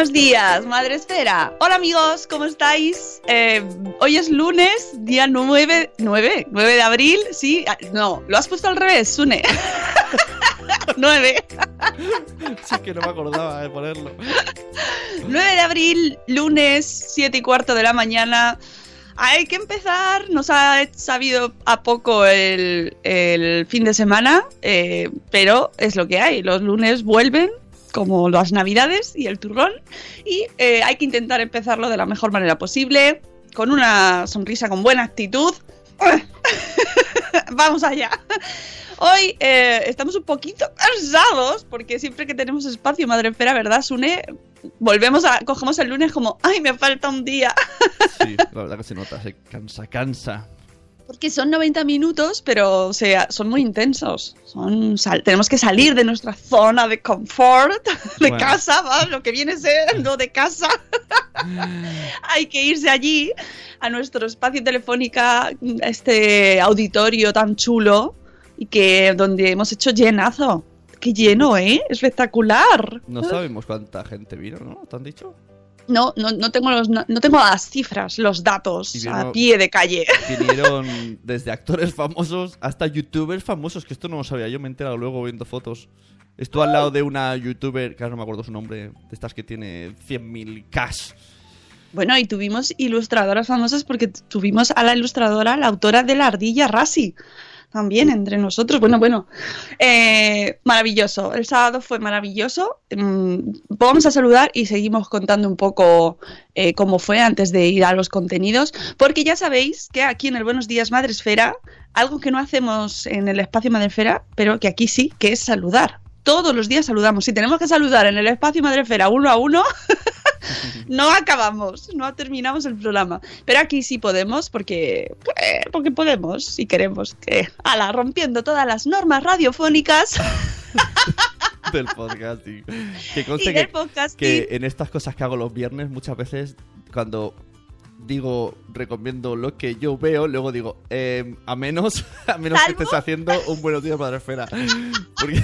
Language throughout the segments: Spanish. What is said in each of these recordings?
Buenos días, Madre Esfera. Hola amigos, ¿cómo estáis? Eh, hoy es lunes, día 9, 9, 9 de abril. Sí, ah, no, lo has puesto al revés, Sune. 9. Sí, que no me acordaba de ponerlo. 9 de abril, lunes, 7 y cuarto de la mañana. Hay que empezar, nos ha sabido a poco el, el fin de semana, eh, pero es lo que hay. Los lunes vuelven, como las navidades y el turrón, y eh, hay que intentar empezarlo de la mejor manera posible, con una sonrisa, con buena actitud. Vamos allá. Hoy eh, estamos un poquito cansados porque siempre que tenemos espacio, Madre Esfera, ¿verdad, Sune? Volvemos a, cogemos el lunes como, ay, me falta un día. Sí, la verdad que se nota, se cansa, cansa. Porque son 90 minutos, pero o sea, son muy intensos. Son, sal- tenemos que salir de nuestra zona de confort, de Bueno. casa, ¿va? lo que viene siendo de casa. Hay que irse allí, a nuestro espacio telefónica, a este auditorio tan chulo, y que donde hemos hecho llenazo. Qué lleno, ¿eh? Espectacular. No sabemos cuánta gente vino, ¿no? ¿Te han dicho? No, no, no tengo los, no, no tengo las cifras, los datos a pie de calle. Vinieron desde actores famosos hasta youtubers famosos, que esto no lo sabía, yo me he enterado luego viendo fotos. Estuvo al lado de una youtuber, que ahora no me acuerdo su nombre, de estas que tiene 100.000 cash. Bueno, y tuvimos ilustradoras famosas porque tuvimos a la ilustradora, la autora de La Ardilla Rasi, también entre nosotros. Bueno, bueno, eh, maravilloso. El sábado fue maravilloso. Mm, Vamos a saludar y seguimos contando un poco eh, cómo fue antes de ir a los contenidos, porque ya sabéis que aquí en el Buenos Días Madresfera, algo que no hacemos en el espacio Madresfera, pero que aquí sí, que es saludar. Todos los días saludamos. Si tenemos que saludar en el espacio Madresfera uno a uno, no acabamos, no terminamos el programa. Pero aquí sí podemos, porque, pues, porque podemos, si queremos. Que, ala, rompiendo todas las normas radiofónicas del podcasting. Que conste y del que, podcasting. que en estas cosas que hago los viernes, muchas veces cuando digo, recomiendo lo que yo veo, luego digo, eh, a menos, a menos que estés haciendo un buenos días madre esfera. Porque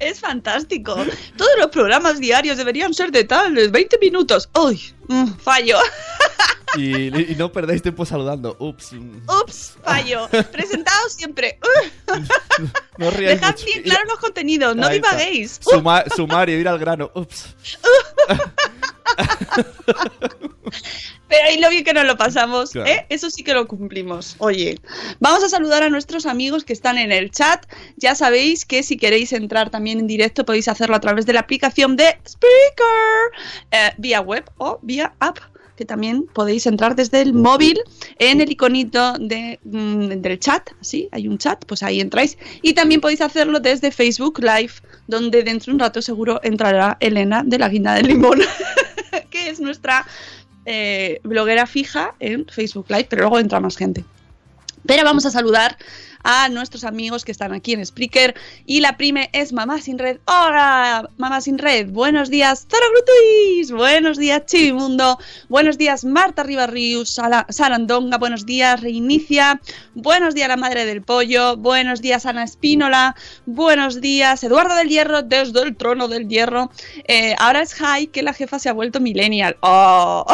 Es fantástico. Todos los programas diarios deberían ser de tal, de 20 minutos. ¡Uy! Mm, fallo. y, y no perdáis tiempo saludando. Ups. ¡Ups! Fallo. Presentados siempre. No riáis Dejad mucho. bien claros los contenidos, no divaguéis. Suma- sumario, ir al grano. Ups. Pero ahí lo bien que nos lo pasamos, Claro. ¿eh? Eso sí que lo cumplimos. Oye, vamos a saludar a nuestros amigos que están en el chat. Ya sabéis que si queréis entrar también en directo podéis hacerlo a través de la aplicación de Speaker, eh, vía web o vía app que también podéis entrar desde el móvil en el iconito de, mm, del chat, así, hay un chat, pues ahí entráis. Y también podéis hacerlo desde Facebook Live, donde dentro de un rato seguro entrará Elena de la Guinda del Limón, que es nuestra eh, bloguera fija en Facebook Live, pero luego entra más gente. Pero vamos a saludar a nuestros amigos que están aquí en Spreaker. Y la prime es Mamá Sin Red. ¡Hola! Mamá Sin Red. Buenos días, Zara Grutuis. Buenos días, Chivimundo. Buenos días, Marta Ribarrius, Sarandonga. Buenos días, Reinicia. Buenos días, la Madre del Pollo. Buenos días, Ana Espínola. Buenos días, Eduardo del Hierro, desde el trono del hierro. Eh, ahora es High que la jefa se ha vuelto millennial. ¡Oh!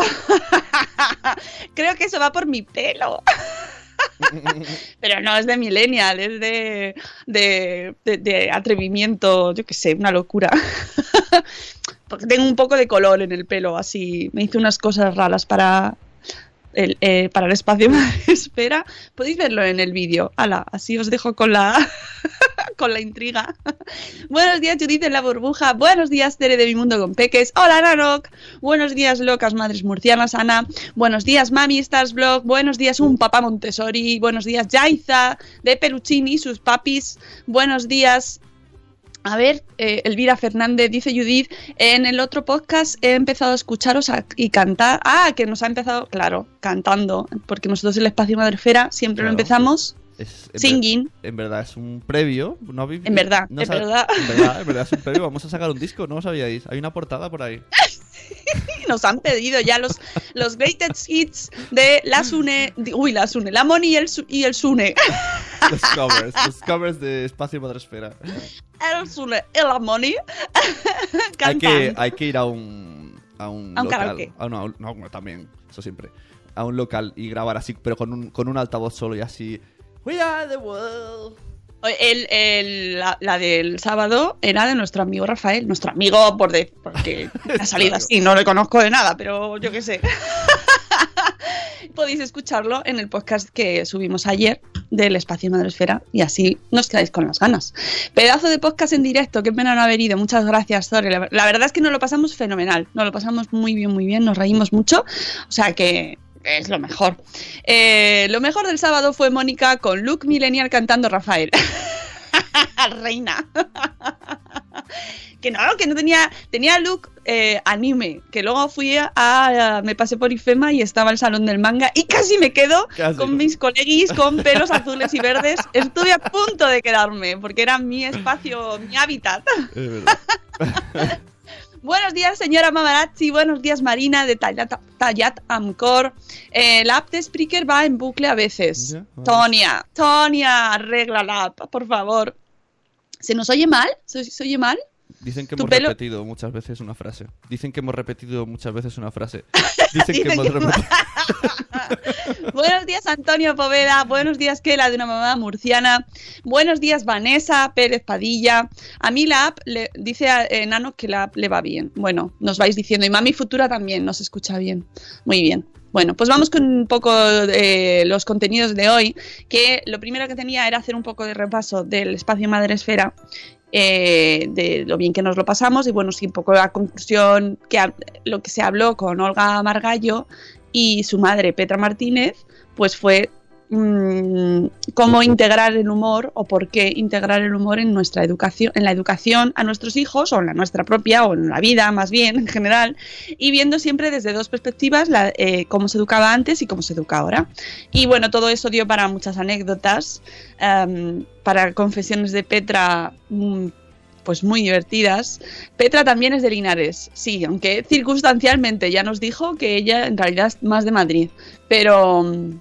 Creo que eso va por mi pelo. Pero no es de millennial, es de, de, de- de atrevimiento, yo qué sé, una locura. Porque tengo un poco de color en el pelo, así. Me hice unas cosas raras para eh, para el espacio espera. Podéis verlo en el vídeo. Ala, así os dejo con la, con la intriga. Buenos días, Judith en la burbuja. Buenos días, Tere de mi mundo con peques. Hola, Nanok. Buenos días, locas madres murcianas, Ana. Buenos días, Mami Stars Blog. Buenos días, un papá Montessori. Buenos días, Yaiza de Peluchini, sus papis. Buenos días, a ver, eh, Elvira Fernández dice Judith, en el otro podcast he empezado a escucharos a- y cantar. Ah, que nos ha empezado, claro, cantando, porque nosotros el espacio Madrefera siempre lo empezamos Es- en singing. ver- en verdad es un previo. ¿no En verdad, no en verdad. En verdad, en verdad es un previo. Vamos a sacar un disco, ¿no lo sabíais? Hay una portada por ahí. Nos han pedido ya los, los greatest hits de la Sune, uy, la Sune, la Moni y el, y el Sune. Los covers, los covers de Espacio Madresfera. El Sune y la Moni. Hay que, hay que ir a un. A un, A un local. karaoke. Ah, no, no, también, eso siempre. A un local y grabar así, pero con un, con un altavoz solo y así. We are the world. El, el- la, la del sábado era de nuestro amigo Rafael, nuestro amigo por de, porque ha salido así, no le conozco de nada, pero yo qué sé. Podéis escucharlo en el podcast que subimos ayer del Espacio Madresfera y así nos quedáis con las ganas. Pedazo de podcast en directo, qué pena no haber ido. Muchas gracias, Zore. La, la verdad es que nos lo pasamos fenomenal, nos lo pasamos muy bien, muy bien, nos reímos mucho, o sea que es lo mejor. Eh, lo mejor del sábado fue Mónica con Luke Millennial cantando Rafael. Reina. que no, que no tenía, tenía look eh, anime, que luego fui a, a- me pasé por IFEMA y estaba el salón del manga y casi me quedo Casi. con mis coleguis con pelos azules y verdes. Estuve a punto de quedarme porque era mi espacio, mi hábitat. Es verdad. Buenos días, señora Mamarazzi. Buenos días, Marina, de Tallat, Tallat Amcor. Eh, la app de Spreaker va en bucle a veces. Ya, vale. Tonia, Tonia, arregla la app, por favor. ¿Se nos oye mal? ¿Se, se oye mal? Dicen que hemos pelo- repetido muchas veces una frase. Dicen que hemos repetido muchas veces una frase. Dicen que hemos que- repetido. Buenos días, Antonio Poveda. Buenos días, Kela, de una mamá murciana. Buenos días, Vanessa Pérez Padilla. A mí la app le dice a Enano que la app le va bien. Bueno, nos vais diciendo. Y Mami Futura también nos escucha bien. Muy bien. Bueno, pues vamos con un poco de los contenidos de hoy, que lo primero que tenía era hacer un poco de repaso del espacio Madre Esfera, eh, de lo bien que nos lo pasamos y bueno, sí, un poco la conclusión, que lo que se habló con Olga Margallo y su madre Petra Martínez, pues fue mm, cómo integrar el humor o por qué integrar el humor en nuestra educación, en la educación a nuestros hijos o en la nuestra propia o en la vida más bien en general y viendo siempre desde dos perspectivas la- eh, cómo se educaba antes y cómo se educa ahora. Y bueno, todo eso dio para muchas anécdotas, em, para confesiones de Petra. mm, pues muy divertidas. Petra también es de Linares, sí, aunque circunstancialmente ya nos dijo que ella en realidad es más de Madrid, pero, mm,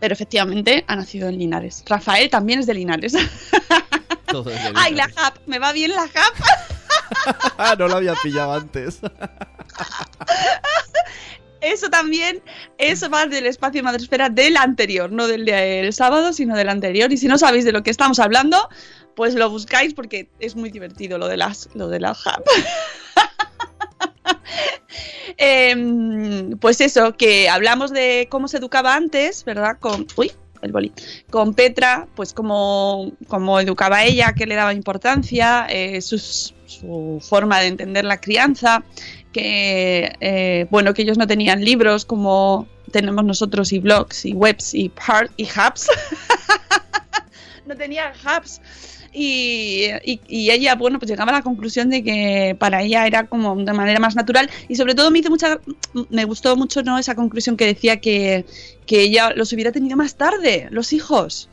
pero efectivamente ha nacido en Linares. Rafael también es de Linares. Todo es de ¡Ay, la. JAP! Me va bien la JAP. No lo había pillado antes. Eso también, eso va del espacio Madresfera del anterior, no del del sábado, sino del anterior. Y si no sabéis de lo que estamos hablando, pues lo buscáis porque es muy divertido lo de las, lo de la hub. Em, pues eso, que hablamos de cómo se educaba antes, ¿verdad? Con. Uy, el boli. Con Petra, pues cómo, cómo educaba ella, qué le daba importancia, eh, sus- su forma de entender la crianza, que eh, bueno, que ellos no tenían libros como tenemos nosotros y blogs y webs y part y hubs. no tenían hubs. Y, y- y ella, bueno, pues llegaba a la conclusión de que para ella era como de manera más natural y sobre todo me hizo mucha, me gustó mucho ¿no? esa conclusión que decía que, que ella los hubiera tenido más tarde, los hijos.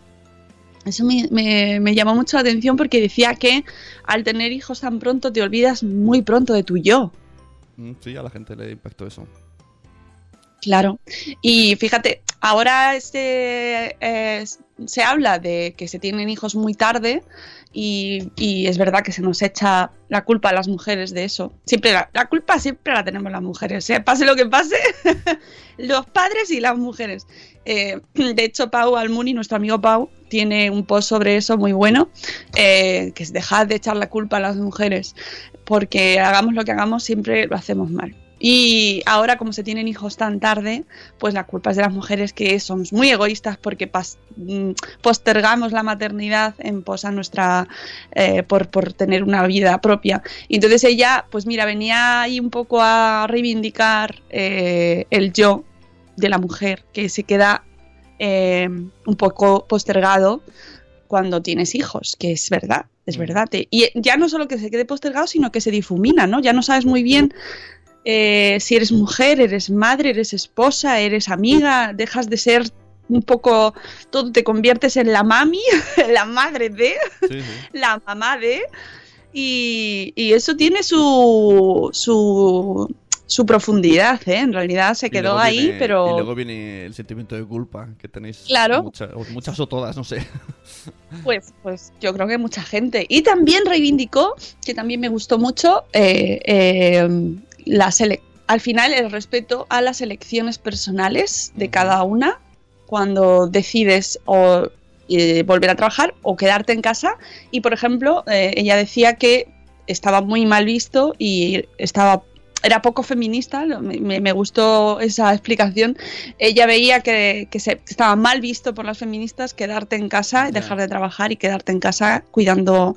Eso me, me- me llamó mucho la atención porque decía que al tener hijos tan pronto te olvidas muy pronto de tu yo. Mm, Sí, a la gente le impactó eso. Claro. Y fíjate, ahora este, eh, se habla de que se tienen hijos muy tarde y, y es verdad que se nos echa la culpa a las mujeres de eso. Siempre la, la culpa siempre la tenemos las mujeres, ¿eh? pase lo que pase, los padres y las mujeres. Eh, de hecho, Pau Almuni, nuestro amigo Pau, tiene un post sobre eso muy bueno, eh, que es dejar de echar la culpa a las mujeres, porque hagamos lo que hagamos, siempre lo hacemos mal. Y ahora, como se tienen hijos tan tarde, pues la culpa es de las mujeres que somos muy egoístas porque mm, postergamos la maternidad en pos a nuestra eh, por, por tener una vida propia. Y entonces ella, pues mira, venía ahí un poco a reivindicar eh, el yo de la mujer que se queda eh, un poco postergado cuando tienes hijos, que es verdad, es verdad. Te- y ya no solo que se quede postergado, sino que se difumina, ¿no? Ya no sabes muy bien eh, si eres mujer, eres madre, eres esposa, eres amiga, dejas de ser un poco, todo te conviertes en la mami, la madre de, la mamá de, y, y eso tiene su, su, su profundidad, ¿eh? En realidad se quedó ahí, viene- pero... Y luego viene el sentimiento de culpa que tenéis. Claro. muchas- o muchas o todas, no sé. Pues, pues yo creo que mucha gente. Y también reivindicó, que también me gustó mucho, eh, eh, la al final el respeto a las elecciones personales de cada una cuando decides o eh, volver a trabajar o quedarte en casa. Y por ejemplo, eh, ella decía que estaba muy mal visto y estaba era poco feminista, me, me- me gustó esa explicación. Ella veía que, que se, que estaba mal visto por las feministas quedarte en casa, dejar de trabajar y quedarte en casa cuidando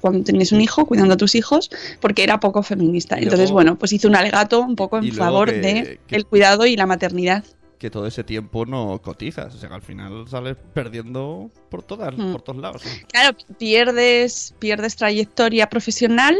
cuando tenías un hijo, cuidando a tus hijos, porque era poco feminista. Entonces, bueno, pues hizo un alegato un poco en favor que- de que- el cuidado y la maternidad. Que todo ese tiempo no cotizas. O sea, que al final sales perdiendo por todas, Mm. por todos lados. Claro, pierdes, pierdes trayectoria profesional,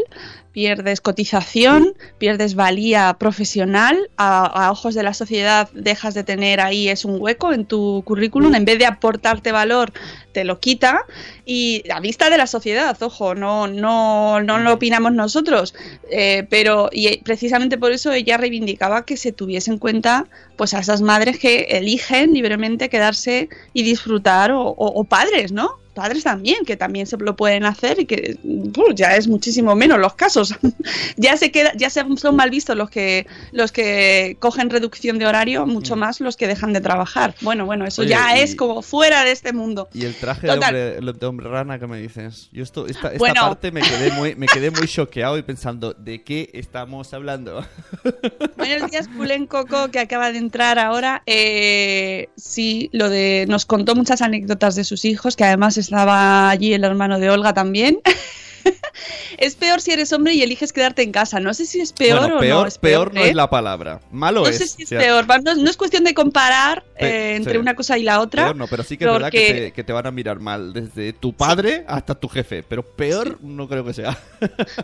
pierdes cotización, pierdes valía profesional, a, a ojos de la sociedad dejas de tener ahí es un hueco en tu currículum, en vez de aportarte valor te lo quita y a vista de la sociedad, ojo, no, no, no lo opinamos nosotros, eh, pero y precisamente por eso ella reivindicaba que se tuviese en cuenta pues a esas madres que eligen libremente quedarse y disfrutar o, o- o padres, ¿no? Padres también, que también se lo pueden hacer y que uh, ya es muchísimo menos los casos. ya se queda, ya se- son mal vistos los que los que cogen reducción de horario, mucho más los que dejan de trabajar. Bueno, bueno, eso Mm. Oye, ya y- es como fuera de este mundo. Y el traje de hombre, de hombre rana que me dices. Yo esto, esta, esta Bueno. parte me quedé muy, me quedé muy choqueado y pensando, ¿de qué estamos hablando? Buenos días, Pulen Coco, que acaba de entrar ahora. Eh, sí, lo de. Nos contó muchas anécdotas de sus hijos, que además estaba allí el hermano de Olga también. es peor si eres hombre y eliges quedarte en casa. No sé si es peor bueno, o peor, no. Es peor no ¿eh? es la palabra. Malo No es. sé si es O sea, peor. No, no es cuestión de comparar eh, entre sí. una cosa y la otra. Peor no, pero sí que es verdad que porque- te, que te van a mirar mal, desde tu padre hasta tu jefe. Pero peor no creo que sea.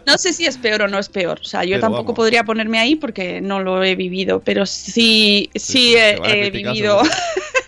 No sé si es peor o no es peor. O sea, yo Pero tampoco vamos. podría ponerme ahí porque no lo he vivido, pero sí, sí, sí, he, he vivido.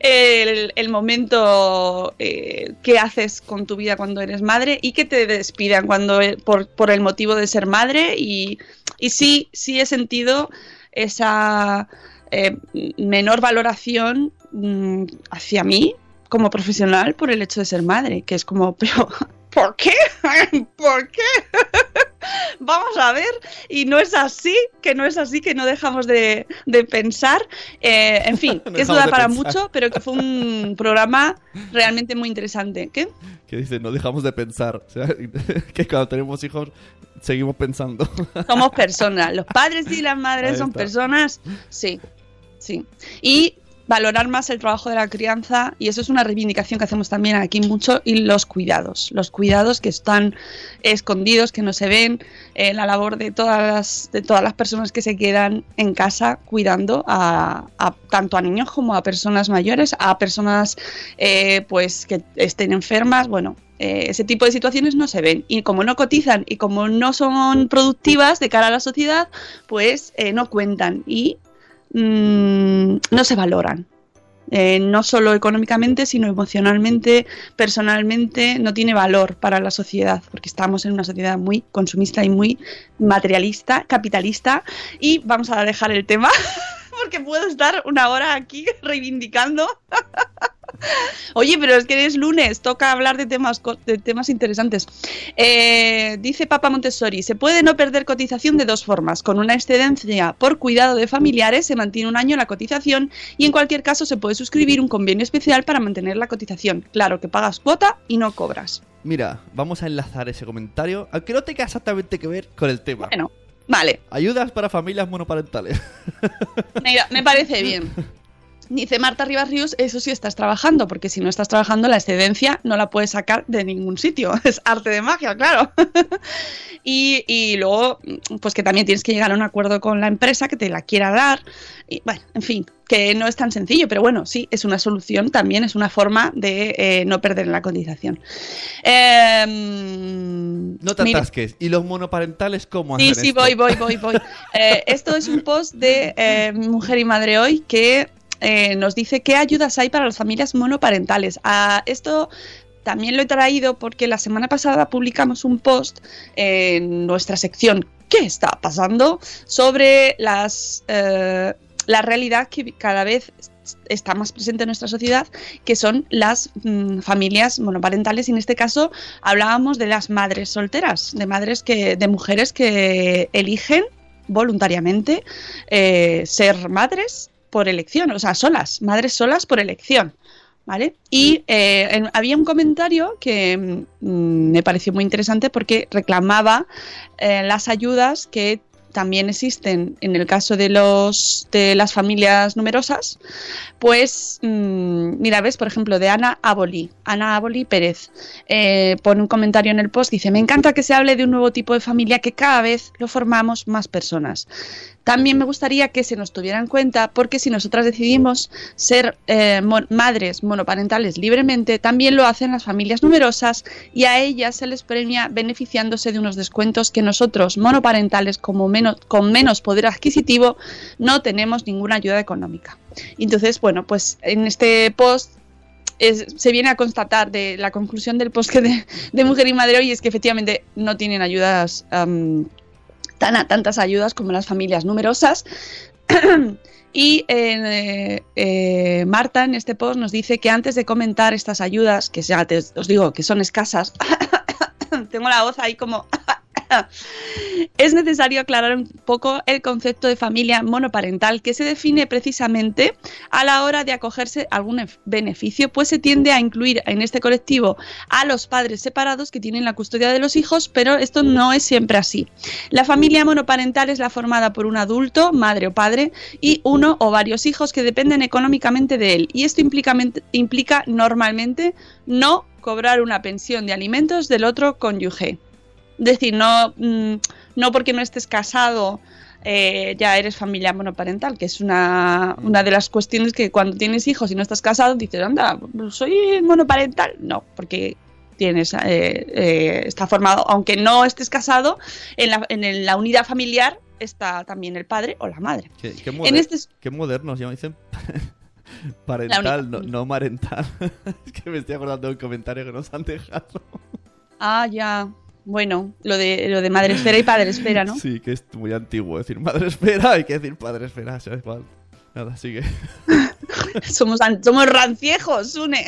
el, momento eh, que haces con tu vida cuando eres madre y que te despidan cuando eh, por, por el motivo de ser madre y, y sí, sí he sentido esa eh, menor valoración mm, hacia mí como profesional por el hecho de ser madre, que es como, pero ¿por qué? ¿Por qué? Vamos a ver, y no es así, que no es así, que no dejamos de, de pensar. Eh, en fin, No que eso dejamos da de para pensar. mucho, pero que fue un programa realmente muy interesante. ¿Qué? Que dice, no dejamos de pensar. O sea, que cuando tenemos hijos seguimos pensando. Somos personas. Los padres y las madres son personas. Sí, sí. Y valorar más el trabajo de la crianza, y eso es una reivindicación que hacemos también aquí mucho, y los cuidados. Los cuidados que están escondidos, que no se ven, eh, la labor de todas las, de todas las personas que se quedan en casa cuidando a, a- tanto a niños como a personas mayores, a personas eh, pues que estén enfermas, bueno. eh, ese tipo de situaciones no se ven y como no cotizan y como no son productivas de cara a la sociedad, pues eh, no cuentan y mm, no se valoran. eh, no solo económicamente, sino emocionalmente, personalmente, no tiene valor para la sociedad, porque estamos en una sociedad muy consumista y muy materialista, capitalista, y vamos a dejar el tema, porque puedo estar una hora aquí reivindicando. Oye, pero es que es lunes, toca hablar de temas, de temas interesantes. Eh, dice Papa Montessori, se puede no perder cotización de dos formas. Con una excedencia por cuidado de familiares se mantiene un año la cotización y en cualquier caso se puede suscribir un convenio especial para mantener la cotización. Claro que pagas cuota y no cobras. Mira, vamos a enlazar ese comentario, aunque no tenga exactamente que ver con el tema. Bueno, vale. Ayudas para familias monoparentales. Mira, me parece bien. Dice Marta Rivas Ríos, eso sí estás trabajando, porque si no estás trabajando la excedencia no la puedes sacar de ningún sitio. Es arte de magia, claro. y, y, luego, pues que también tienes que llegar a un acuerdo con la empresa que te la quiera dar. Y bueno, en fin, que no es tan sencillo, pero bueno, sí, es una solución, también es una forma de eh, no perder la cotización. Eh, no te atasques. ¿Y los monoparentales cómo Sí, hacen sí, esto? voy, voy, voy, voy. Eh, esto es un post de eh, Mujer y Madre Hoy que eh, nos dice qué ayudas hay para las familias monoparentales. A esto también lo he traído porque la semana pasada publicamos un post en nuestra sección ¿Qué está pasando? sobre las, eh, la realidad que cada vez está más presente en nuestra sociedad, que son las mm, familias monoparentales. Y en este caso hablábamos de las madres solteras, de madres que, de mujeres que eligen voluntariamente eh, ser madres por elección, o sea, solas, madres solas por elección. ¿Vale? Y eh, en- había un comentario que mm, me pareció muy interesante porque reclamaba eh, las ayudas que también existen en el caso de los de las familias numerosas, pues mm, mira, ves, por ejemplo, de Ana Aboli, Ana Aboli Pérez, eh, pone un comentario en el post, dice, me encanta que se hable de un nuevo tipo de familia que cada vez lo formamos más personas. También me gustaría que se nos tuviera en cuenta porque si nosotras decidimos ser eh, madres monoparentales libremente, también lo hacen las familias numerosas y a ellas se les premia beneficiándose de unos descuentos que nosotros monoparentales como menos, con menos poder adquisitivo no tenemos ninguna ayuda económica. Entonces, bueno, pues en este post se viene a constatar de la conclusión del post de, de Mujer y Madre hoy es que efectivamente no tienen ayudas tan a- tantas ayudas como las familias numerosas. Y eh, eh, Marta en este post nos dice que antes de comentar estas ayudas, que ya te- os digo que son escasas, tengo la voz ahí como... es necesario aclarar un poco el concepto de familia monoparental que se define precisamente a la hora de acogerse a algún ef- beneficio, pues se tiende a incluir en este colectivo a los padres separados que tienen la custodia de los hijos, pero esto no es siempre así. La familia monoparental es la formada por un adulto, madre o padre, y uno o varios hijos que dependen económicamente de él. Y esto implica, implica normalmente no cobrar una pensión de alimentos del otro cónyuge. Decir, no, mm, no porque no estés casado eh, ya eres familia monoparental, que es una, una de las cuestiones que cuando tienes hijos y no estás casado dices, anda, soy monoparental. No, porque tienes eh, eh, está formado, aunque no estés casado, en la, en la unidad familiar está también el padre o la madre. Qué, qué En moder- este qué modernos, ya me dicen parental, no, no marental. es que me estoy acordando de un comentario que nos han dejado. Ah, ya. Bueno, lo de, lo de madre esfera y padre esfera, ¿no? Sí, que es muy antiguo decir madre espera, hay que decir padre espera, ¿sabes cuál? Nada, sigue. somos, somos ranciejos, Sune.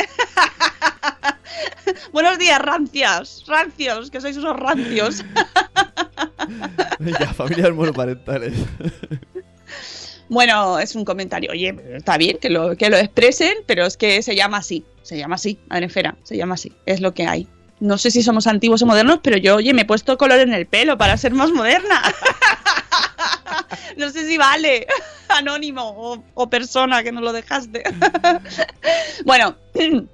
Buenos días, rancias. Rancios, que sois unos rancios. Venga, familias monoparentales. Bueno, es un comentario. Oye, está bien que lo, que lo expresen, pero es que se llama así. Se llama así, madre esfera. Se llama así. Es lo que hay. No sé si somos antiguos o modernos, pero yo, oye, me he puesto color en el pelo para ser más moderna. no sé si vale. Anónimo o, persona que nos lo dejaste. bueno,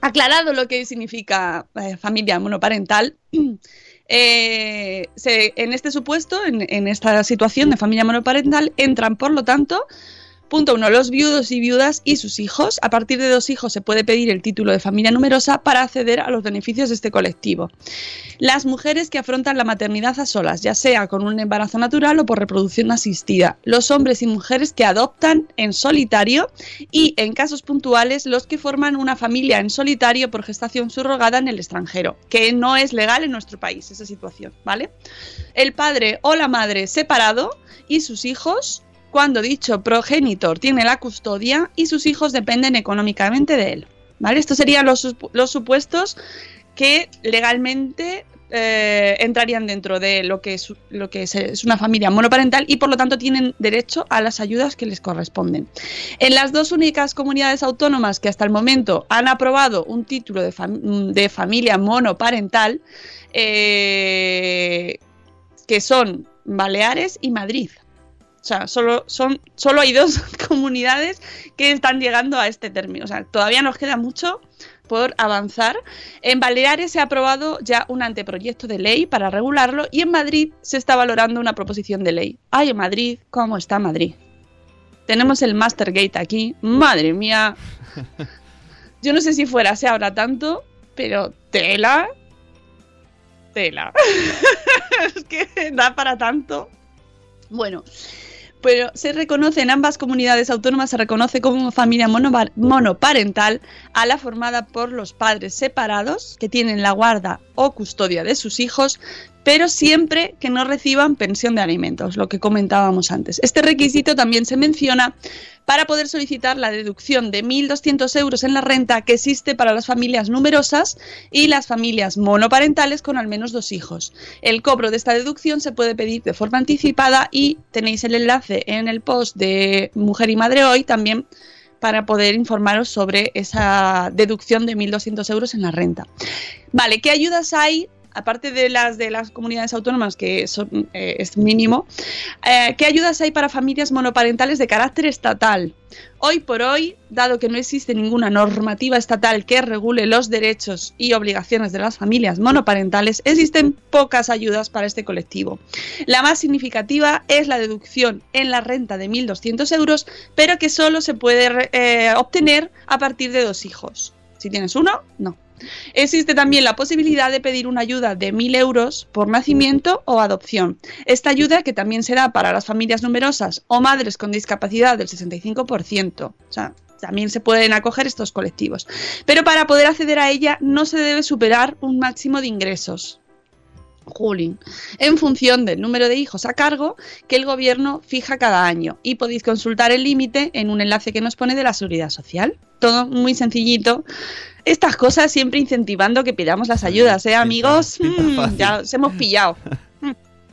aclarado lo que significa eh, familia monoparental. eh, en este supuesto, en esta situación de familia monoparental, entran, por lo tanto, Punto uno, los viudos y viudas y sus hijos. A partir de dos hijos se puede pedir el título de familia numerosa para acceder a los beneficios de este colectivo. Las mujeres que afrontan la maternidad a solas, ya sea con un embarazo natural o por reproducción asistida. Los hombres y mujeres que adoptan en solitario y, en casos puntuales, los que forman una familia en solitario por gestación subrogada en el extranjero, que no es legal en nuestro país esa situación, ¿vale? El padre o la madre separado y sus hijos cuando dicho progenitor tiene la custodia y sus hijos dependen económicamente de él. ¿Vale? Estos serían los, supu- los supuestos que legalmente eh, entrarían dentro de lo que, es, lo que es, una familia monoparental y por lo tanto tienen derecho a las ayudas que les corresponden. En las dos únicas comunidades autónomas que hasta el momento han aprobado un título de familia monoparental, eh, que son Baleares y Madrid. O sea, solo, son, solo hay dos comunidades que están llegando a este término. O sea, todavía nos queda mucho por avanzar. En Baleares se ha aprobado ya un anteproyecto de ley para regularlo y en Madrid se está valorando una proposición de ley. Ay, en Madrid, ¿cómo está Madrid? Tenemos el Mastergate aquí. Madre mía. Yo no sé si fuera se habla tanto, pero tela. Tela. es que da para tanto. Bueno, pero se reconoce en ambas comunidades autónomas, se reconoce como familia monopa- monoparental a la formada por los padres separados que tienen la guarda o custodia de sus hijos, pero siempre que no reciban pensión de alimentos, lo que comentábamos antes. Este requisito también se menciona para poder solicitar la deducción de 1.200 euros en la renta que existe para las familias numerosas y las familias monoparentales con al menos dos hijos. El cobro de esta deducción se puede pedir de forma anticipada y tenéis el enlace en el post de Mujer y Madre Hoy también para poder informaros sobre esa deducción de 1.200 euros en la renta. Vale, ¿qué ayudas hay? Aparte de las de las comunidades autónomas, que son, eh, es mínimo, eh, ¿qué ayudas hay para familias monoparentales de carácter estatal? Hoy por hoy, dado que no existe ninguna normativa estatal que regule los derechos y obligaciones de las familias monoparentales, existen pocas ayudas para este colectivo. La más significativa es la deducción en la renta de 1.200 euros, pero que solo se puede eh, obtener a partir de dos hijos. Si tienes uno, no. Existe también la posibilidad de pedir una ayuda de 1.000 euros por nacimiento o adopción. Esta ayuda, que también se da para las familias numerosas o madres con discapacidad del 65%. O sea, también se pueden acoger estos colectivos. Pero para poder acceder a ella no se debe superar un máximo de ingresos. Juli, en función del número de hijos a cargo que el gobierno fija cada año. Y podéis consultar el límite en un enlace que nos pone de la seguridad social. Todo muy sencillito. Estas cosas siempre incentivando que pidamos las ayudas, ¿eh, amigos? Mm, ya os hemos pillado.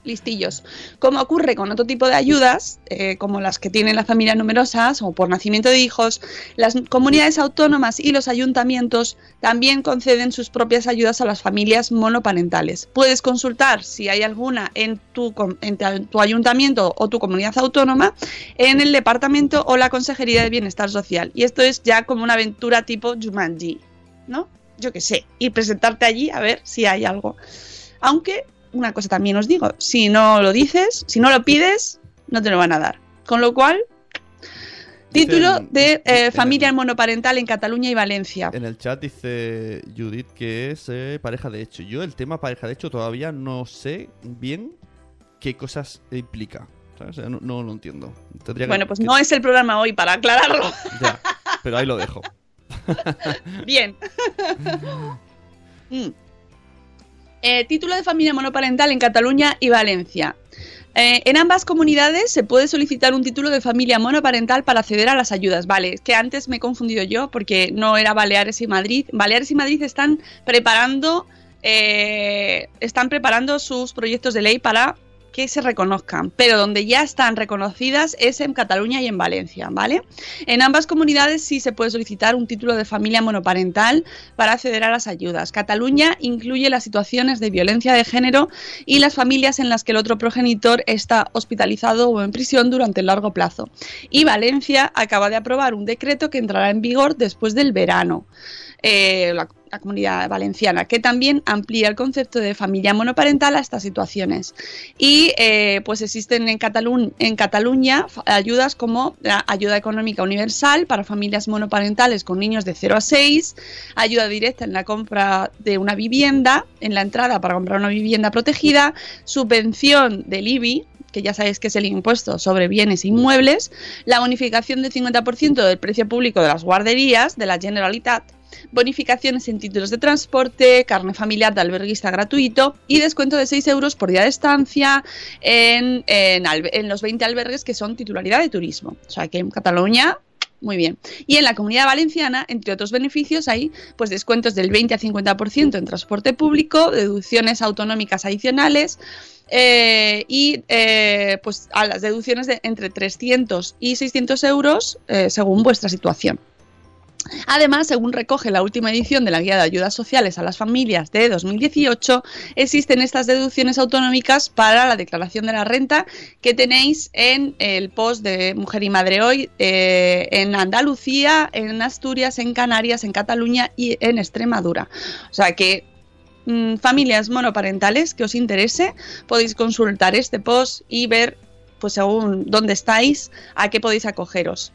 Listillos. Como ocurre con otro tipo de ayudas, eh, como las que tienen las familias numerosas o por nacimiento de hijos, las comunidades autónomas y los ayuntamientos también conceden sus propias ayudas a las familias monoparentales. Puedes consultar si hay alguna en tu, en tu ayuntamiento o tu comunidad autónoma en el departamento o la Consejería de Bienestar Social. Y esto es ya como una aventura tipo Jumanji, ¿no? Yo qué sé, y presentarte allí a ver si hay algo. Aunque una cosa también os digo, si no lo dices, si no lo pides, no te lo van a dar. Con lo cual, título Dicen- de eh, familia monoparental en Cataluña y Valencia. En el chat dice Judith que es eh, pareja de hecho. Yo el tema pareja de hecho todavía no sé bien qué cosas implica. ¿sabes? No, no lo entiendo. Tendría que- Bueno, pues que- no es el programa hoy para aclararlo. Ya, pero ahí lo dejo. Bien. Mm. Eh, título de familia monoparental en Cataluña y Valencia. Eh, en ambas comunidades se puede solicitar un título de familia monoparental para acceder a las ayudas. Vale, que antes me he confundido yo porque no era Baleares y Madrid. Baleares y Madrid están preparando, eh, están preparando sus proyectos de ley para que se reconozcan, pero donde ya están reconocidas es en Cataluña y en Valencia, ¿vale? En ambas comunidades sí se puede solicitar un título de familia monoparental para acceder a las ayudas. Cataluña incluye las situaciones de violencia de género y las familias en las que el otro progenitor está hospitalizado o en prisión durante largo plazo. Y Valencia acaba de aprobar un decreto que entrará en vigor después del verano. Eh, la- la comunidad valenciana, que también amplía el concepto de familia monoparental a estas situaciones. Y eh, pues existen en, Catalu en Cataluña ayudas como la ayuda económica universal para familias monoparentales con niños de 0 a 6, ayuda directa en la compra de una vivienda, en la entrada para comprar una vivienda protegida, subvención del IBI, que ya sabéis que es el impuesto sobre bienes inmuebles, la bonificación del 50% del precio público de las guarderías de la Generalitat, bonificaciones en títulos de transporte, carne familiar de alberguista gratuito y descuento de 6 euros por día de estancia en, los 20 albergues que son titularidad de turismo. O sea que en Cataluña muy bien. Y en la comunidad valenciana, entre otros beneficios, hay pues descuentos del 20 a 50% en transporte público, deducciones autonómicas adicionales eh, y eh, pues a las deducciones de entre 300 y 600 euros eh, según vuestra situación. Además, según recoge la última edición de la Guía de Ayudas Sociales a las Familias de 2018, existen estas deducciones autonómicas para la declaración de la renta que tenéis en el post de Mujer y Madre Hoy eh, en Andalucía, en Asturias, en Canarias, en Cataluña y en Extremadura. O sea que mmm, familias monoparentales que os interese, podéis consultar este post y ver pues según dónde estáis, a qué podéis acogeros.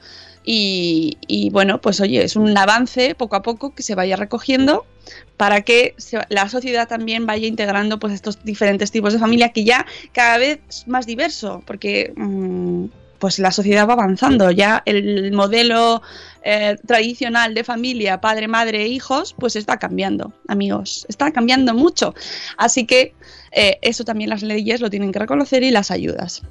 Y, bueno, pues oye, es un avance poco a poco que se vaya recogiendo para que se, la sociedad también vaya integrando pues estos diferentes tipos de familia que ya cada vez es más diverso, porque mmm, pues la sociedad va avanzando, ya el modelo eh, tradicional de familia, padre, madre, hijos, pues está cambiando, amigos, está cambiando mucho. Así que eh, eso también las leyes lo tienen que reconocer y las ayudas.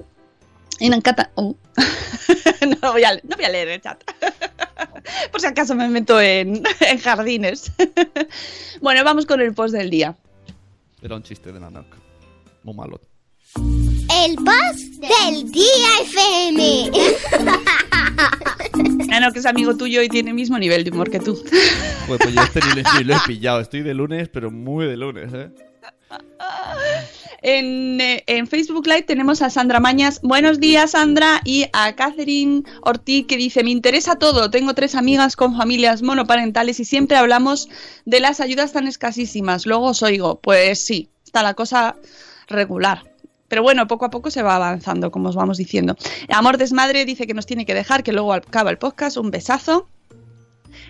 Y me encanta. Oh. no, voy a, no, voy a, leer el chat. Por si acaso me meto en, en jardines. bueno, vamos con el post del día. Era un chiste de Nanak. Muy malo. El post del día FM. ah, no, que es amigo tuyo y tiene el mismo nivel de humor que tú. Pues, pues yo este ni lo he pillado. Estoy de lunes, pero muy de lunes, ¿eh? En, eh, en, Facebook Live tenemos a Sandra Mañas. Buenos días, Sandra. Y a Catherine Ortiz que dice: Me interesa todo. Tengo tres amigas con familias monoparentales y siempre hablamos de las ayudas tan escasísimas. Luego os oigo. Pues sí, está la cosa regular. Pero bueno, poco a poco se va avanzando, como os vamos diciendo. Amor Desmadre dice que nos tiene que dejar, que luego acaba el podcast. Un besazo.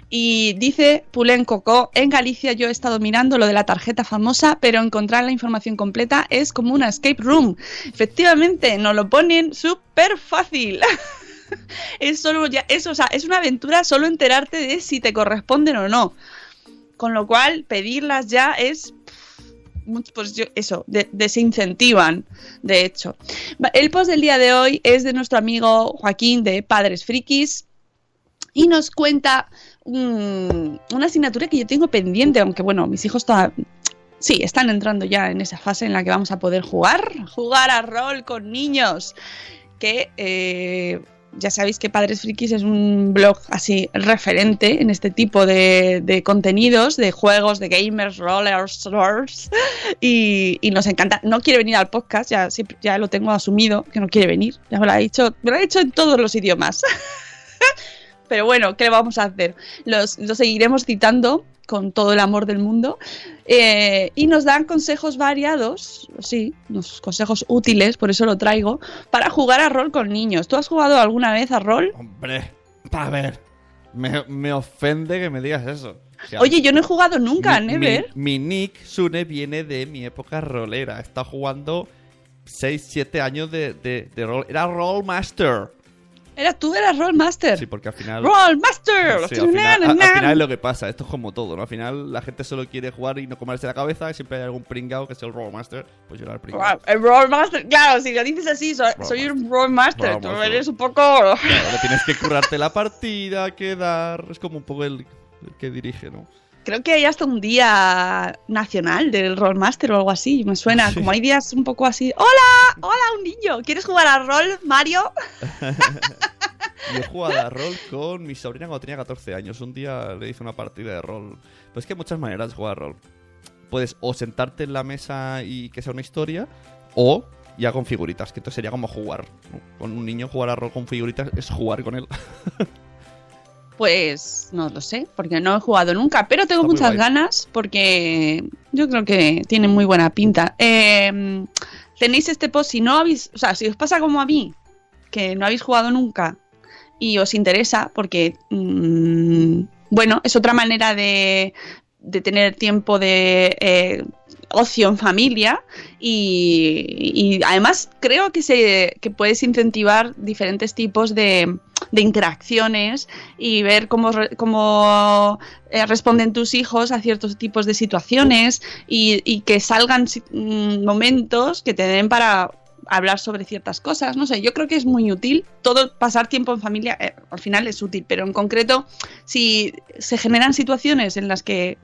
Y dice Pulén Coco, en Galicia yo he estado mirando lo de la tarjeta famosa, pero encontrar la información completa es como una escape room. Efectivamente, nos lo ponen súper fácil. es solo ya, es, o sea, es una aventura solo enterarte de si te corresponden o no. Con lo cual, pedirlas ya es pues yo, eso, de, desincentivan, de hecho. El post del día de hoy es de nuestro amigo Joaquín de Padres Frikis y nos cuenta un, una asignatura que yo tengo pendiente, aunque bueno, mis hijos. Sí, están entrando ya en esa fase en la que vamos a poder jugar, jugar a rol con niños, que eh, ya sabéis que Padres Frikis es un blog así referente en este tipo de, contenidos, de juegos, de gamers, rollers, rollers, y, y, nos encanta. No quiere venir al podcast, ya, ya lo tengo asumido, que no quiere venir. Ya me lo ha dicho, me lo ha dicho en todos los idiomas. Pero bueno, ¿qué le vamos a hacer? Los, los seguiremos citando con todo el amor del mundo eh, y nos dan consejos variados, sí, unos consejos útiles, por eso lo traigo, para jugar a rol con niños. ¿Tú has jugado alguna vez a rol? Hombre, a ver, me, me ofende que me digas eso. O sea, Oye, yo no he jugado nunca, mi, Never. Mi, mi, nick, Sune, viene de mi época rolera. Está jugando 6, 7 años de, de, de rol. Era Rollmaster. Era tú, eras Rollmaster. Sí, porque al final. ¡Rollmaster! Sí, al, final, al, al final es lo que pasa. Esto es como todo, ¿no? Al final la gente solo quiere jugar y no comerse la cabeza. Y siempre hay algún pringao que es el Rollmaster. Pues yo era el pringao. El Rollmaster, claro, si lo dices así, soy, soy un Rollmaster. Tú eres un poco. Claro, tienes que currarte la partida, quedar. Es como un poco el, el que dirige, ¿no? Creo que hay hasta un día nacional del Rollmaster o algo así, me suena. Sí. Como hay días un poco así. ¡Hola! ¡Hola, un niño! ¿Quieres jugar a rol, Mario? Yo he jugado a rol con mi sobrina cuando tenía 14 años. Un día le hice una partida de rol. Pues es que hay muchas maneras de jugar a rol. Puedes o sentarte en la mesa y que sea una historia, o ya con figuritas, que entonces sería como jugar. Con un niño jugar a rol con figuritas es jugar con él. Pues no lo sé, porque no he jugado nunca, pero tengo muchas ganas porque yo creo que tiene muy buena pinta. Eh, tenéis este post, si no habéis, o sea, si os pasa como a mí, que no habéis jugado nunca y os interesa, porque, mm, bueno, es otra manera de, de tener tiempo de eh, ocio en familia y, y además creo que, se, que puedes incentivar diferentes tipos de, de interacciones y ver cómo, cómo eh, responden tus hijos a ciertos tipos de situaciones y, y que salgan mm, momentos que te den para hablar sobre ciertas cosas, no sé, yo creo que es muy útil, todo pasar tiempo en familia eh, al final es útil, pero en concreto si se generan situaciones en las que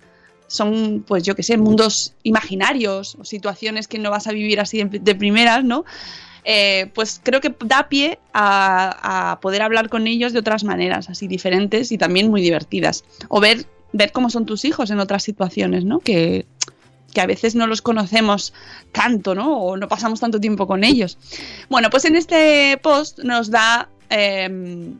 son, pues yo que sé, mundos imaginarios o situaciones que no vas a vivir así de primeras, ¿no? Eh, pues creo que da pie a, poder hablar con ellos de otras maneras, así diferentes y también muy divertidas. O ver, ver cómo son tus hijos en otras situaciones, ¿no? Que, que a veces no los conocemos tanto, ¿no? O no pasamos tanto tiempo con ellos. Bueno, pues en este post nos da. em,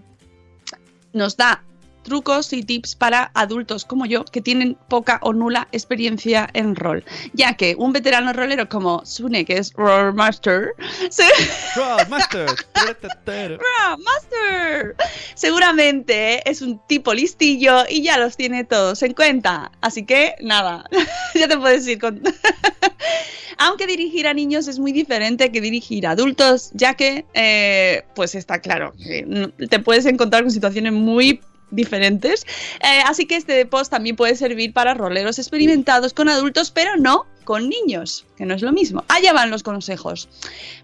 nos da trucos y tips para adultos como yo que tienen poca o nula experiencia en rol, ya que un veterano rolero como Sune, que es Roll Master, se- Rollmaster. Master. Seguramente es un tipo listillo y ya los tiene todos en cuenta. Así que nada, ya te puedes ir con... Aunque dirigir a niños es muy diferente que dirigir a adultos, ya que, eh, pues está claro, que te puedes encontrar con situaciones muy diferentes. Eh, así que este post también puede servir para roleros experimentados con adultos, pero no con niños, que no es lo mismo. Allá van los consejos.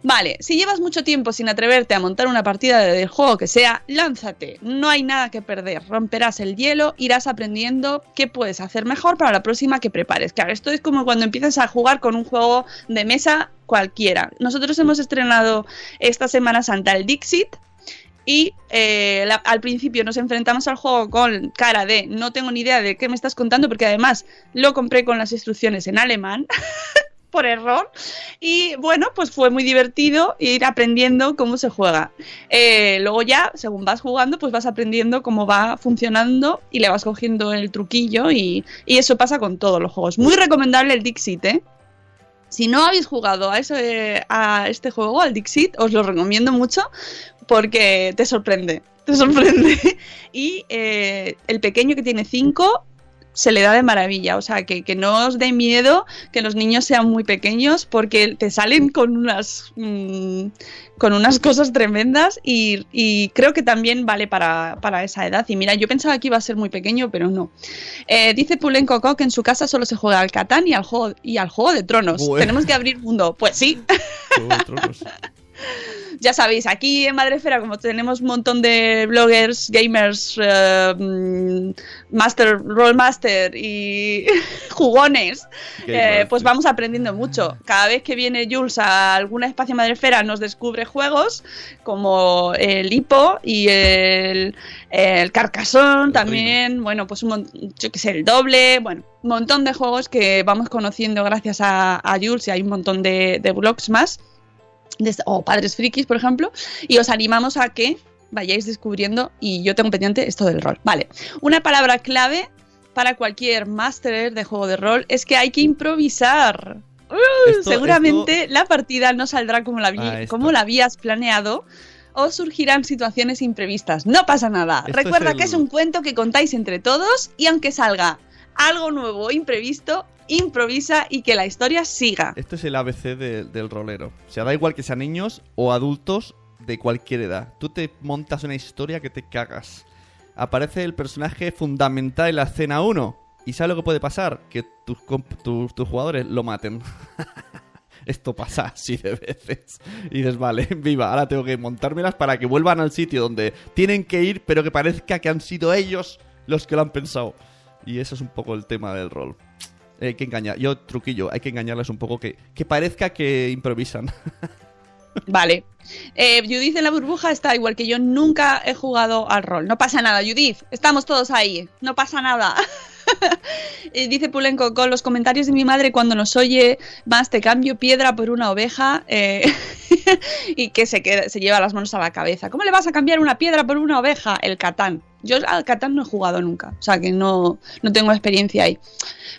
Vale, si llevas mucho tiempo sin atreverte a montar una partida de- del juego que sea, lánzate. No hay nada que perder. Romperás el hielo, irás aprendiendo qué puedes hacer mejor para la próxima que prepares. Claro, esto es como cuando empiezas a jugar con un juego de mesa cualquiera. Nosotros hemos estrenado esta Semana Santa el Dixit, y eh, al principio nos enfrentamos al juego con cara de no tengo ni idea de qué me estás contando porque además lo compré con las instrucciones en alemán por error y bueno pues fue muy divertido ir aprendiendo cómo se juega Eh, luego ya según vas jugando pues vas aprendiendo cómo va funcionando y le vas cogiendo el truquillo y, y eso pasa con todos los juegos muy recomendable el Dixit ¿eh? Si no habéis jugado a, ese, a este juego, al Dixit, os lo recomiendo mucho porque te sorprende. Te sorprende. Y eh, el pequeño que tiene 5 se le da de maravilla. O sea, que, que no os dé miedo que los niños sean muy pequeños porque te salen con unas, mm, con unas cosas tremendas y, y creo que también vale para, para esa edad. Y mira, yo pensaba que iba a ser muy pequeño, pero no. Eh, dice Pulen Coco que en su casa solo se juega al Catán y al juego, y al juego de Tronos. Bueno. Tenemos que abrir mundo. Pues sí. ya sabéis, aquí en Madrefera, como tenemos un montón de bloggers, gamers, eh, mm, master, rollmaster y jugones, eh, pues vamos aprendiendo mucho. Cada vez que viene Jules a alguna espacio Madrefera nos descubre juegos como el Hipo y el, el Carcassonne también, bueno, pues un yo que sé, el doble, bueno, un montón de juegos que vamos conociendo gracias a, a Jules y hay un montón de, de blogs más o Padres Frikis, por ejemplo, y os animamos a que vayáis descubriendo, y yo tengo pendiente esto del rol. Vale, una palabra clave para cualquier máster de juego de rol es que hay que improvisar. ¡Uh! Esto- Seguramente la partida no saldrá como la, Ah, como la habías planeado. O surgirán situaciones imprevistas. No pasa nada. Esto es Recuerda el- que es un cuento que contáis entre todos y aunque salga algo nuevo imprevisto, improvisa y que la historia siga. Esto es el ABC de- del rolero. O sea, da igual que sean niños o adultos de cualquier edad. Tú te montas una historia que te cagas. Aparece el personaje fundamental en la escena 1. ¿Y sabes lo que puede pasar? Que tus, tus jugadores lo maten. Esto pasa así de veces. Y dices, vale, viva, ahora tengo que montármelas para que vuelvan al sitio donde tienen que ir, pero que parezca que han sido ellos los que lo han pensado. Y eso es un poco el tema del rol. Hay que engañar, yo truquillo, hay que engañarles un poco que, que parezca que improvisan. Vale. Eh, Judith en la burbuja está igual que yo, nunca he jugado al rol. No pasa nada, Judith, estamos todos ahí, no pasa nada. Eh, Dice Pulenco, con los comentarios de mi madre cuando nos oye más te cambio piedra por una oveja eh, y que se, queda- se lleva las manos a la cabeza. ¿Cómo le vas a cambiar una piedra por una oveja? El Catán. Yo al Catán no he jugado nunca, o sea que no, no tengo experiencia ahí.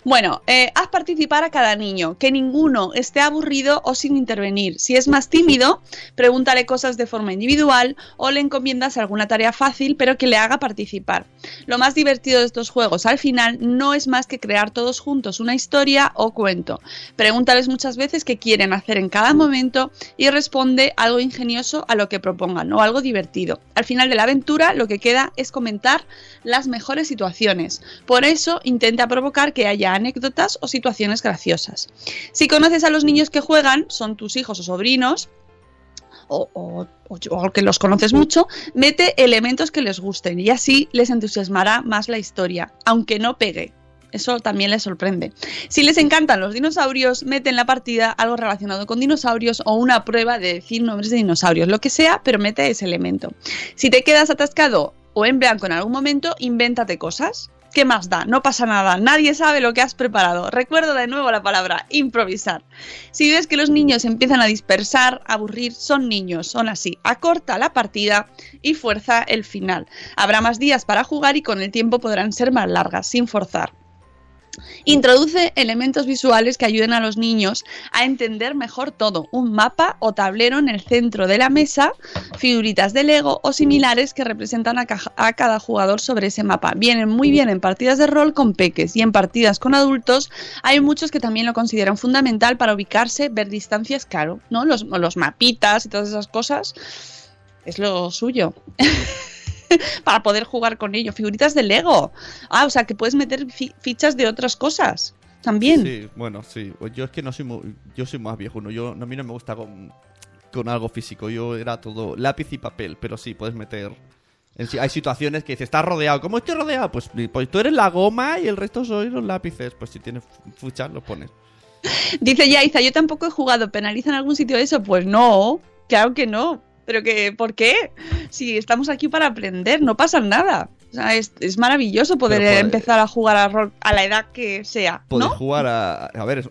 Bueno, eh, haz participar a cada niño, que ninguno esté aburrido o sin intervenir. Si es más tímido, pregúntale cosas de forma individual o le encomiendas alguna tarea fácil, pero que le haga participar. Lo más divertido de estos juegos al final no es más que crear todos juntos una historia o cuento. Pregúntales muchas veces qué quieren hacer en cada momento y responde algo ingenioso a lo que propongan o algo divertido. Al final de la aventura lo que queda es las mejores situaciones. Por eso intenta provocar que haya anécdotas o situaciones graciosas. Si conoces a los niños que juegan, son tus hijos o sobrinos, o, que los conoces mucho, mete elementos que les gusten y así les entusiasmará más la historia, aunque no pegue. Eso también les sorprende. Si les encantan los dinosaurios, mete en la partida algo relacionado con dinosaurios o una prueba de decir nombres de dinosaurios, lo que sea, pero mete ese elemento. Si te quedas atascado o en blanco en algún momento, invéntate cosas. ¿Qué más da? No pasa nada, nadie sabe lo que has preparado. Recuerdo de nuevo la palabra improvisar. Si ves que los niños empiezan a dispersar, a aburrir, son niños, son así. Acorta la partida y fuerza el final. Habrá más días para jugar y con el tiempo podrán ser más largas, sin forzar. Introduce elementos visuales que ayuden a los niños a entender mejor todo. Un mapa o tablero en el centro de la mesa, figuritas de Lego o similares que representan a, cada jugador sobre ese mapa. Vienen muy bien en partidas de rol con peques y en partidas con adultos hay muchos que también lo consideran fundamental para ubicarse, ver distancias, claro, ¿no? Los, los mapitas y todas esas cosas es lo suyo. para poder jugar con ello. Figuritas de Lego. Ah, o sea, que puedes meter fi fichas de otras cosas también. Sí, bueno, sí. Yo es que no soy muy, yo soy más viejo, ¿no? Yo, a mí no me gusta con, con algo físico. Yo era todo lápiz y papel, pero sí, puedes meter... Hay situaciones que dices, estás rodeado. ¿Cómo estoy rodeado? Pues, pues tú eres la goma y el resto soy los lápices. Pues si tienes fichas, los pones. Dice Yaiza, yo tampoco he jugado. ¿Penaliza en algún sitio eso? Pues no, claro que no. Pero que, ¿por qué? Si estamos aquí para aprender, no pasa nada. O sea, es, es maravilloso poder puede, empezar a jugar a rol a la edad que sea. Poder jugar a. A ver,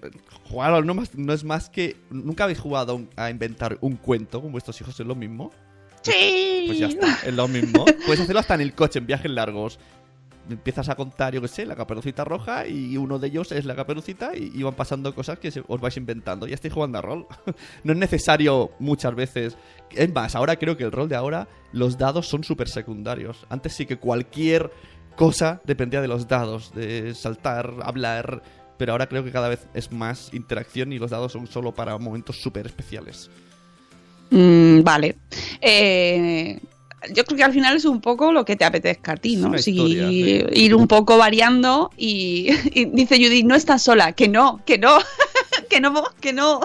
jugar a no, más, no es más que. ¿Nunca habéis jugado a inventar un cuento con vuestros hijos? ¿Es lo mismo? Sí. Pues ya está, es lo mismo. Puedes hacerlo hasta en el coche, en viajes largos empiezas a contar, yo qué sé, la caperucita roja y uno de ellos es la caperucita y, y van pasando cosas que os vais inventando. Ya estáis jugando a rol. no es necesario muchas veces. Es más, ahora creo que el rol de ahora, los dados son súper secundarios. Antes sí que cualquier cosa dependía de los dados, de saltar, hablar. Pero ahora creo que cada vez es más interacción y los dados son solo para momentos súper especiales. Mm, vale. Eh, yo creo que al final es un poco lo que te apetezca a ti, ¿no? Historia, sí. Ir un poco variando y, y, dice Judith, no estás sola, que no, que no, que no, que no,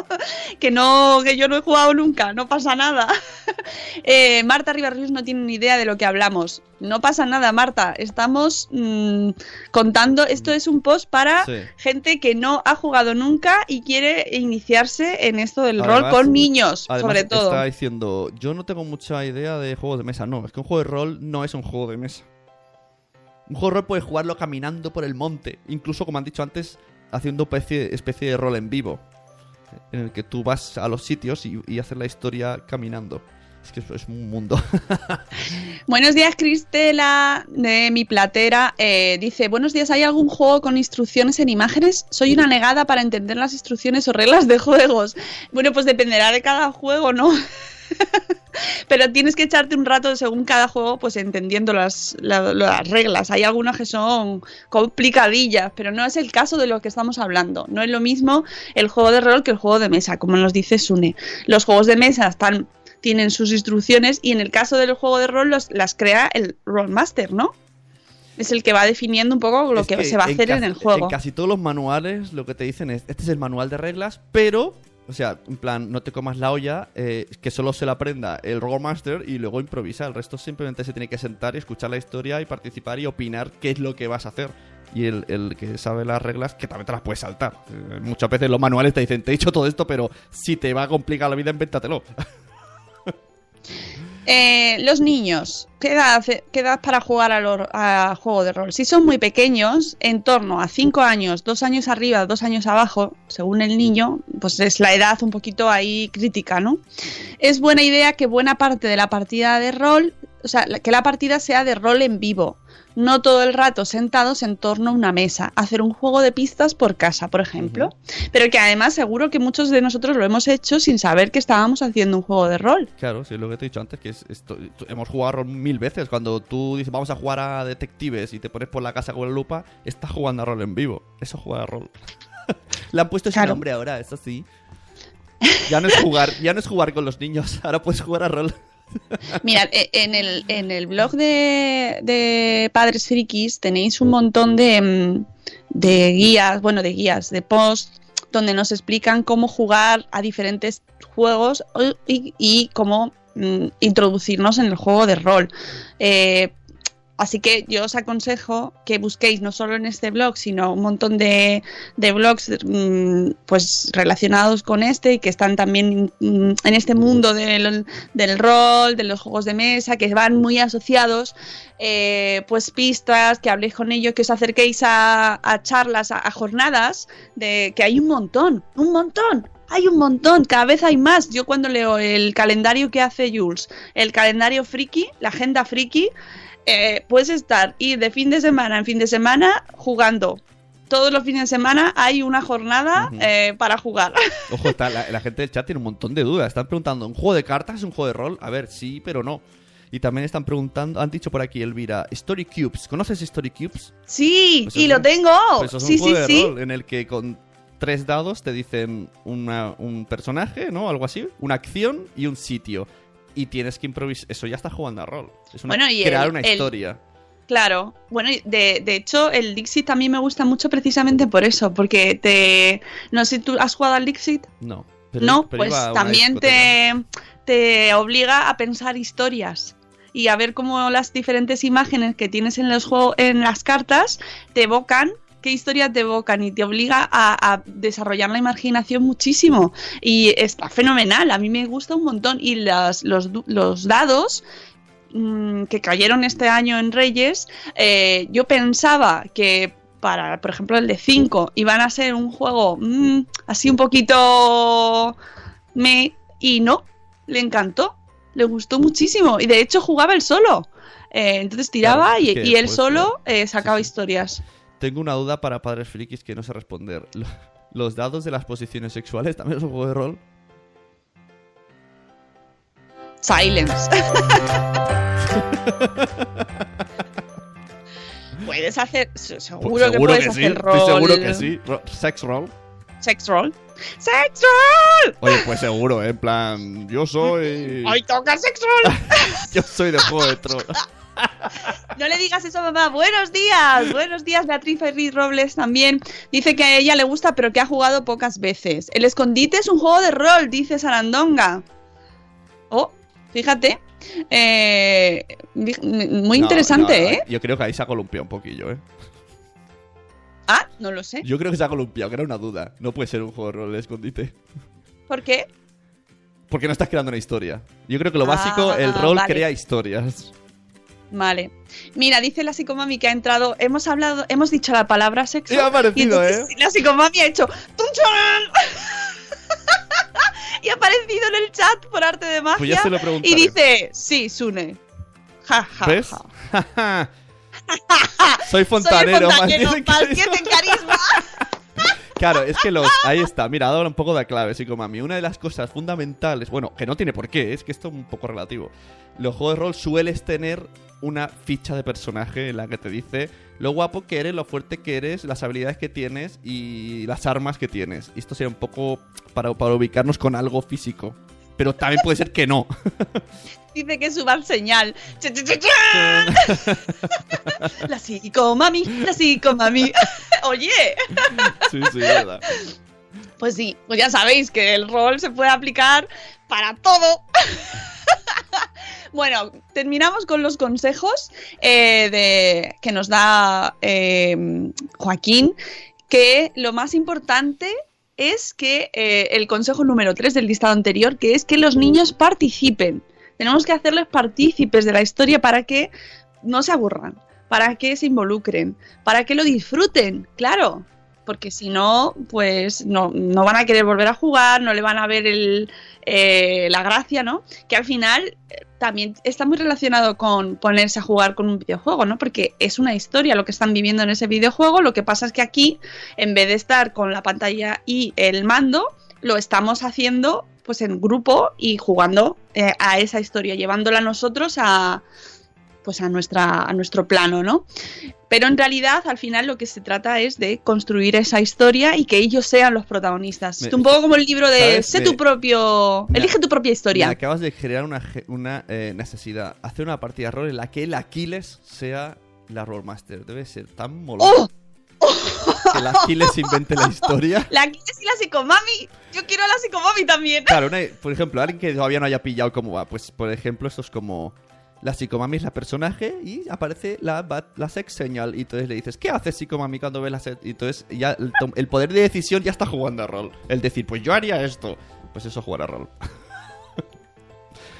que no, que yo no he jugado nunca, no pasa nada. eh, Marta Ribarrius no tiene ni idea de lo que hablamos. No pasa nada, Marta. Estamos mmm, contando. Esto es un post para Sí. gente que no ha jugado nunca y quiere iniciarse en esto del rol con niños, Además, sobre todo. Está diciendo, yo no tengo mucha idea de juegos de mesa. No, es que un juego de rol no es un juego de mesa. Un juego de rol puedes jugarlo caminando por el monte. Incluso, como han dicho antes, haciendo especie, especie de rol en vivo. En el que tú vas a los sitios y, y haces la historia caminando. Es que es un mundo. Buenos días, Cristela, de mi platera. Eh, dice, buenos días, ¿hay algún juego con instrucciones en imágenes? Soy una negada para entender las instrucciones o reglas de juegos. Bueno, pues dependerá de cada juego, ¿no? Pero tienes que echarte un rato según cada juego, pues entendiendo las, la- las reglas. Hay algunas que son complicadillas, pero no es el caso de lo que estamos hablando. No es lo mismo el juego de rol que el juego de mesa, como nos dice Sune. Los juegos de mesa están, tienen sus instrucciones y en el caso del juego de rol los- las crea el Rollmaster, ¿no? Es el que va definiendo un poco lo Es que, se va a hacer en, el juego. En casi todos los manuales lo que te dicen es, este es el manual de reglas, pero, o sea, en plan, no te comas la olla, eh, que solo se la aprenda el Rollmaster y luego improvisa. El resto simplemente se tiene que sentar y escuchar la historia y participar y opinar qué es lo que vas a hacer. Y el, el que sabe las reglas, que también te las puedes saltar. Eh, muchas veces los manuales te dicen, te he dicho todo esto, pero si te va a complicar la vida, invéntatelo. Eh, los niños, ¿qué edad, qué para jugar a, a juego de rol? Si son muy pequeños, en torno a 5 años, 2 años arriba, 2 años abajo, según el niño, pues es la edad un poquito ahí crítica, ¿no? Es buena idea que buena parte de la partida de rol o sea, que la partida sea de rol en vivo, no todo el rato sentados en torno a una mesa, hacer un juego de pistas por casa, por ejemplo, pero que además seguro que muchos de nosotros lo hemos hecho sin saber que estábamos haciendo un juego de rol. Claro, sí, es lo que te he dicho antes, que es esto, hemos jugado a rol mil veces. Cuando tú dices vamos a jugar a detectives y te pones por la casa con la lupa, estás jugando a rol en vivo. Eso es jugar a rol. Le han puesto ese Claro. nombre ahora, eso sí. Ya no es jugar, ya no es jugar con los niños, ahora puedes jugar a rol. Mirad, e- en el, en el blog de, de Padres Frikis tenéis un montón de, mm, de guías, bueno, de guías, de posts, donde nos explican cómo jugar a diferentes juegos y cómo mm, introducirnos en el juego de rol. Eh, Así que yo os aconsejo que busquéis no solo en este blog, sino un montón de, de blogs mm, pues relacionados con este y que están también mm, en este mundo del, del rol, de los juegos de mesa, que van muy asociados, eh, pues pistas, que habléis con ellos, que os acerquéis a, a charlas, a, a jornadas, de que hay un montón, un montón. Hay un montón, cada vez hay más. Yo cuando leo el calendario que hace Jules, el calendario friki, la agenda friki, eh, puedes estar ir de fin de semana en fin de semana jugando. Todos los fines de semana hay una jornada eh, para jugar. Ojo, está, la, la gente del chat tiene un montón de dudas. Están preguntando, ¿un juego de cartas es un juego de rol? A ver, sí, pero no. Y también están preguntando, han dicho por aquí, Elvira, Story Cubes. ¿Conoces Story Cubes? Sí, Pues y lo un- tengo. Pues eso es sí, un juego sí, de sí. rol en el que con tres dados te dicen una- un personaje, ¿no? Algo así, una acción y un sitio. Y tienes que improvisar. Eso ya está jugando a rol. Es una, Bueno, y crear el- una el- historia. Claro, bueno, de, de hecho el Dixit también me gusta mucho precisamente por eso, porque te... No sé si tú has jugado al Dixit. No. pero- no, pero pues a también te, te obliga a pensar historias y a ver cómo las diferentes imágenes que tienes en los juegos, en las cartas, te evocan qué historias te evocan y te obliga a, a desarrollar la imaginación muchísimo. Y está fenomenal, a mí me gusta un montón. Y las, los, los dados mm, que cayeron este año en Reyes, eh, yo pensaba que para, por ejemplo, el de 5 iban a ser un juego mm, así un poquito me y no, le encantó, le gustó muchísimo y de hecho jugaba él solo. Eh, entonces tiraba Claro, y, él solo eh, sacaba historias. Tengo una duda para padres frikis que no sé responder. Lo- ¿Los dados de las posiciones sexuales también es un juego de rol? Silence. puedes hacer, se- seguro, Pues que puedes sí, hacer rol. estoy seguro que sí. Sex roll. Sex roll. Sex roll. Oye, pues seguro, ¿eh? en plan, yo soy... Hoy toca sex roll. Yo soy de Juego de Tronos. No le digas eso, mamá. Buenos días. Buenos días, Beatriz Ferriz Robles también. Dice que a ella le gusta, pero que ha jugado pocas veces. El escondite es un juego de rol, dice Sarandonga. Oh, fíjate. Eh, muy No, interesante, no, ¿eh? Yo creo que ahí se ha columpiado un poquillo, ¿eh? Ah, no lo sé. Yo creo que se ha columpiado, que era una duda. No puede ser un juego de rol de escondite. ¿Por qué? Porque no estás creando una historia. Yo creo que lo Ah, básico, el rol vale. crea historias. Vale. Mira, dice la psicomami que ha entrado. Hemos hablado, hemos dicho la palabra sexo. Me ha parecido, y entonces ¿eh? La psicomami ha hecho. Y ha aparecido en el chat por arte de magia. Pues ya se lo y dice: Sí, Sune. Ja, ja, ¿Ves? ja. Soy fontanero, Soy el fontanero, más en carisma. Claro, es que los. Ahí está, mira, dado un poco de clave, psicomami. Una de las cosas fundamentales, bueno, que no tiene por qué, es que esto es un poco relativo. Los juegos de rol sueles tener una ficha de personaje en la que te dice lo guapo que eres, lo fuerte que eres, las habilidades que tienes y las armas que tienes. Y esto sería un poco para, para ubicarnos con algo físico. Pero también puede ser que no. Dice que suba señal. La psicomami, la psicomami. Oye. sí, sí, verdad. Pues sí, pues ya sabéis que el rol se puede aplicar para todo. Bueno, terminamos con los consejos eh, de, que nos da eh, Joaquín, que lo más importante es que eh, el consejo número 3 del listado anterior, que es que los niños participen. Tenemos que hacerles partícipes de la historia para que no se aburran, para que se involucren, para que lo disfruten, claro. Porque si no, pues no, no van a querer volver a jugar, no le van a ver el, eh, la gracia, ¿no? Que al final eh, también está muy relacionado con ponerse a jugar con un videojuego, ¿no? Porque es una historia lo que están viviendo en ese videojuego, lo que pasa es que aquí, en vez de estar con la pantalla y el mando, lo estamos haciendo pues en grupo y jugando eh, a esa historia, llevándola nosotros a pues a nuestra a nuestro plano, ¿no? Pero en realidad al final lo que se trata es de construir esa historia y que ellos sean los protagonistas. Me- es un poco como el libro de ¿sabes? sé Me- tu propio, Me- elige tu propia Me historia. acabas de crear una, una eh, necesidad. Hacer una partida de rol en la que el Aquiles sea la Rollmaster. Debe ser tan molón. ¡Oh! Que el Aquiles invente la historia. La Aquiles y la psicomami. Yo quiero a la psicomami también. Claro, una- por ejemplo, alguien que todavía no haya pillado cómo va. Pues, por ejemplo, esto es como... La psicomami es la personaje y aparece la, bat- la sex señal. Y entonces le dices, ¿qué haces psicomami cuando ves la sex? Y entonces ya el, poder de decisión ya está jugando a rol. El decir, pues yo haría esto. Pues eso, jugar a rol.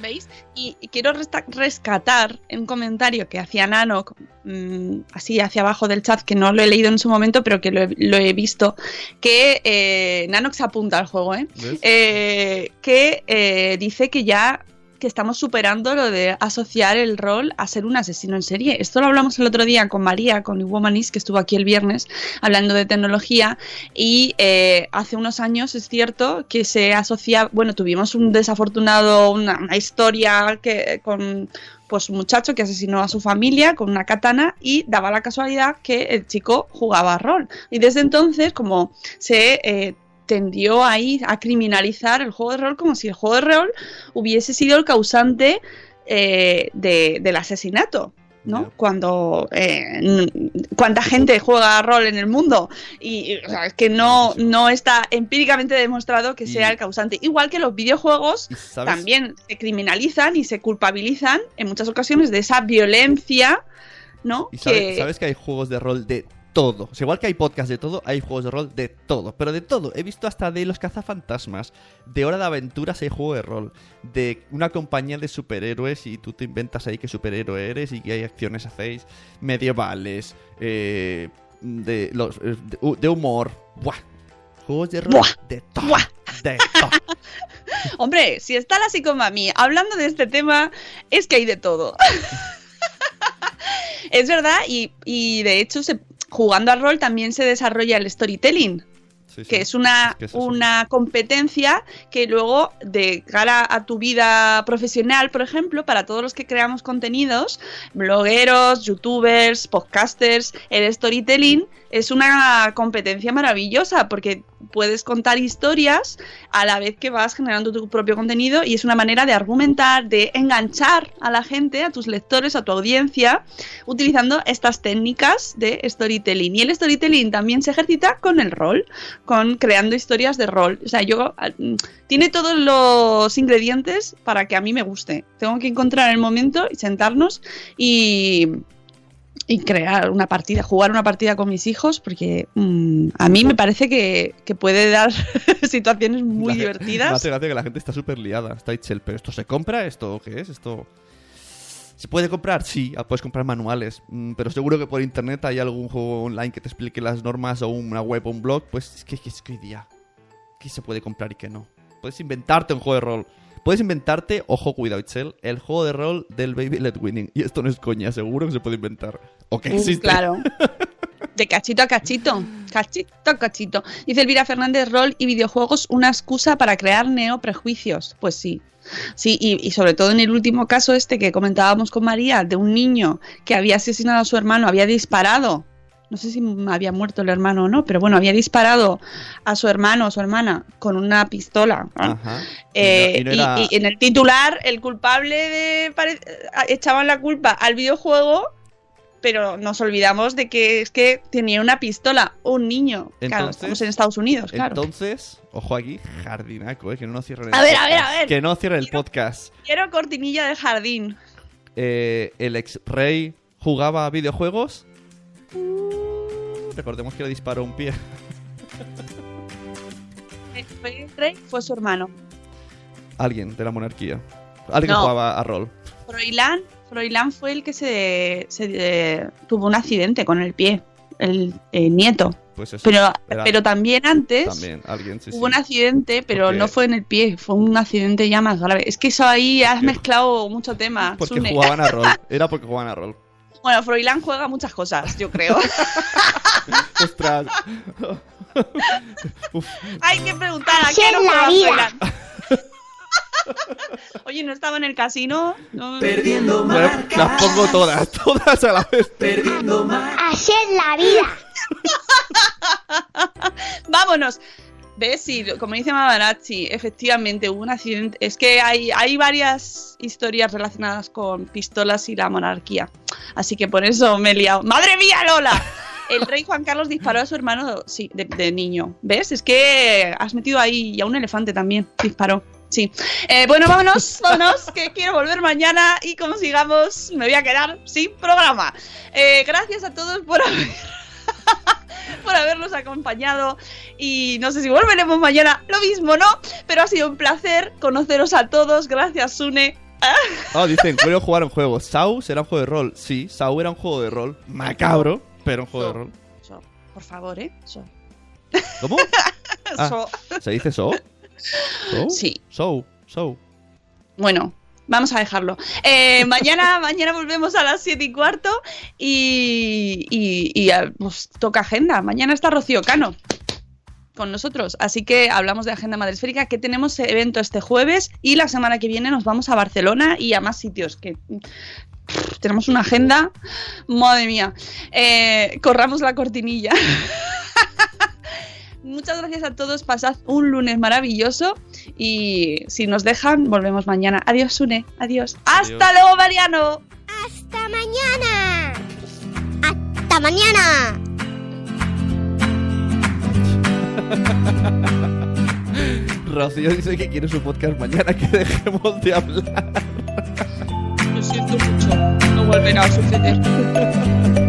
¿Veis? Y, y quiero rescatar un comentario que hacía Nano, mm, así hacia abajo del chat, que no lo he leído en su momento, pero que lo he, lo he visto, que eh, Nanox apunta al juego, ¿eh? Eh, que eh, dice que ya que estamos superando lo de asociar el rol a ser un asesino en serie. Esto lo hablamos el otro día con María, con Womanis, que estuvo aquí el viernes hablando de tecnología y eh, hace unos años es cierto que se asocia, bueno, tuvimos un desafortunado, una, historia que con pues un muchacho que asesinó a su familia con una katana y daba la casualidad que el chico jugaba rol. Y desde entonces, como se eh, tendió ahí a criminalizar el juego de rol como si el juego de rol hubiese sido el causante eh, de- del asesinato. ¿no? Cuando eh, cuánta gente juega rol en el mundo y, o sea, que no, no está empíricamente demostrado que sea el causante. Igual que los videojuegos también se criminalizan y se culpabilizan en muchas ocasiones de esa violencia, ¿no? Y sabes que hay juegos de rol de todo. O sea, igual que hay podcasts de todo, hay juegos de rol de todo. Pero de todo. He visto hasta de los cazafantasmas. De Hora de Aventuras hay juego de rol. De una compañía de superhéroes y tú te inventas ahí qué superhéroe eres y qué acciones hacéis. Medievales. eh, de, los, eh, de, hu- de humor. Buah. Juegos de rol Buah. de todo. Buah. De todo. Hombre, si está la psicomami hablando de este tema, es que hay de todo. es verdad, y, y de hecho, se- jugando al rol también se desarrolla el storytelling, Sí, sí. que es una, Es que es una competencia que luego, de cara a tu vida profesional, por ejemplo, para todos los que creamos contenidos, blogueros, youtubers, podcasters, el storytelling es una competencia maravillosa porque puedes contar historias a la vez que vas generando tu propio contenido y es una manera de argumentar, de enganchar a la gente, a tus lectores, a tu audiencia, utilizando estas técnicas de storytelling. Y el storytelling también se ejercita con el rol, con creando historias de rol. O sea, yo ah, mm, tiene todos los ingredientes para que a mí me guste. Tengo que encontrar el momento y sentarnos y y crear una partida, jugar una partida con mis hijos, porque mm, a mí me parece que, que puede dar situaciones muy La- Me divertidas. hace gracia que la gente está súper liada. Está Itchel, pero ¿esto se compra? ¿Esto qué es? ¿Esto se puede comprar? Sí, ah, puedes comprar manuales. Mm, pero seguro que por internet hay algún juego online que te explique las normas o una web o un blog. Pues es que, es que hoy día, ¿qué se puede comprar y qué no? Puedes inventarte un juego de rol. Puedes inventarte, ojo, cuidado, Itchel, el juego de rol del Baby Led Winning. Y esto no es coña, seguro que se puede inventar. O que Mm, existe. Claro. De cachito a cachito. Cachito a cachito. Dice Elvira Fernández, rol y videojuegos, una excusa para crear neoprejuicios. Pues sí. Sí, y, y sobre todo en el último caso este que comentábamos con María, de un niño que había asesinado a su hermano, había disparado. No sé si había muerto el hermano o no, pero bueno, había disparado a su hermano o su hermana con una pistola. Ajá. Eh, Y no- y, y no era- y en el titular, el culpable de. eh, echaban la culpa al videojuego, pero nos olvidamos de que es que tenía una pistola, un niño. claro, estamos en Estados Unidos, claro. Entonces, ojo aquí, jardinaco, eh, que no nos cierren el A ver, a ver, a podcast. ver. Que no cierren el podcast. Quiero cortinilla de jardín. Eh, el ex rey jugaba a videojuegos. Uh, recordemos que le disparó un pie. El rey fue su hermano. Alguien de la monarquía. Alguien No. jugaba a rol. Froilán, Froilán fue el que se, se, eh, tuvo un accidente con el pie. el eh, nieto. Pues eso. Pero, Era- pero también antes También, alguien, sí, hubo sí. un accidente, pero no fue en el pie, fue un accidente ya más grave. Es que eso ahí has mezclado mucho tema. Porque Sune. jugaban a rol. Era porque jugaban a rol. Bueno, Froilán juega muchas cosas, yo creo. Ostras. Hay que preguntar a la juega vida. Froilán. Oye, ¿no estaba en el casino? No. Bueno, las pongo todas, todas a la vez. Así es la vida. Vámonos. ¿Ves? Sí, como dice Mamarazzi, efectivamente hubo un accidente. Es que hay, hay varias historias relacionadas con pistolas y la monarquía. Así que por eso me he liado. ¡Madre mía, Lola! El rey Juan Carlos disparó a su hermano, sí, de, niño. ¿Ves? Es que has metido ahí a un elefante también disparó. Sí. Eh, bueno, vámonos, vámonos, que quiero volver mañana y como sigamos, me voy a quedar sin programa. Eh, gracias a todos por haber por habernos acompañado y no sé si volveremos mañana, lo mismo, ¿no? Pero ha sido un placer conoceros a todos, gracias Sune. Ah, dicen, quiero jugar un juego. ¿Sau será un juego de rol? Sí, Sau era un juego de rol. Macabro, pero un juego de rol. So, por favor, ¿eh? So. ¿Cómo? Ah, So. ¿Se dice so? ¿So? Sí. So, so. Bueno, vamos a dejarlo. Eh, mañana, mañana volvemos a las 7 y cuarto y, y, y, ah, pues, toca agenda. Mañana está Rocío Cano con nosotros. Así que hablamos de agenda madresférica, que tenemos evento este jueves y la semana que viene nos vamos a Barcelona y a más sitios. Que pff, tenemos una agenda, madre mía. Eh, corramos la cortinilla. Muchas gracias a todos, pasad un lunes maravilloso y si nos dejan, volvemos mañana. Adiós, Sune, adiós. Hasta luego, Mariano. Hasta mañana. Hasta mañana. Rocío dice que quiere su podcast mañana, que dejemos de hablar. Lo siento mucho, no volverá a suceder.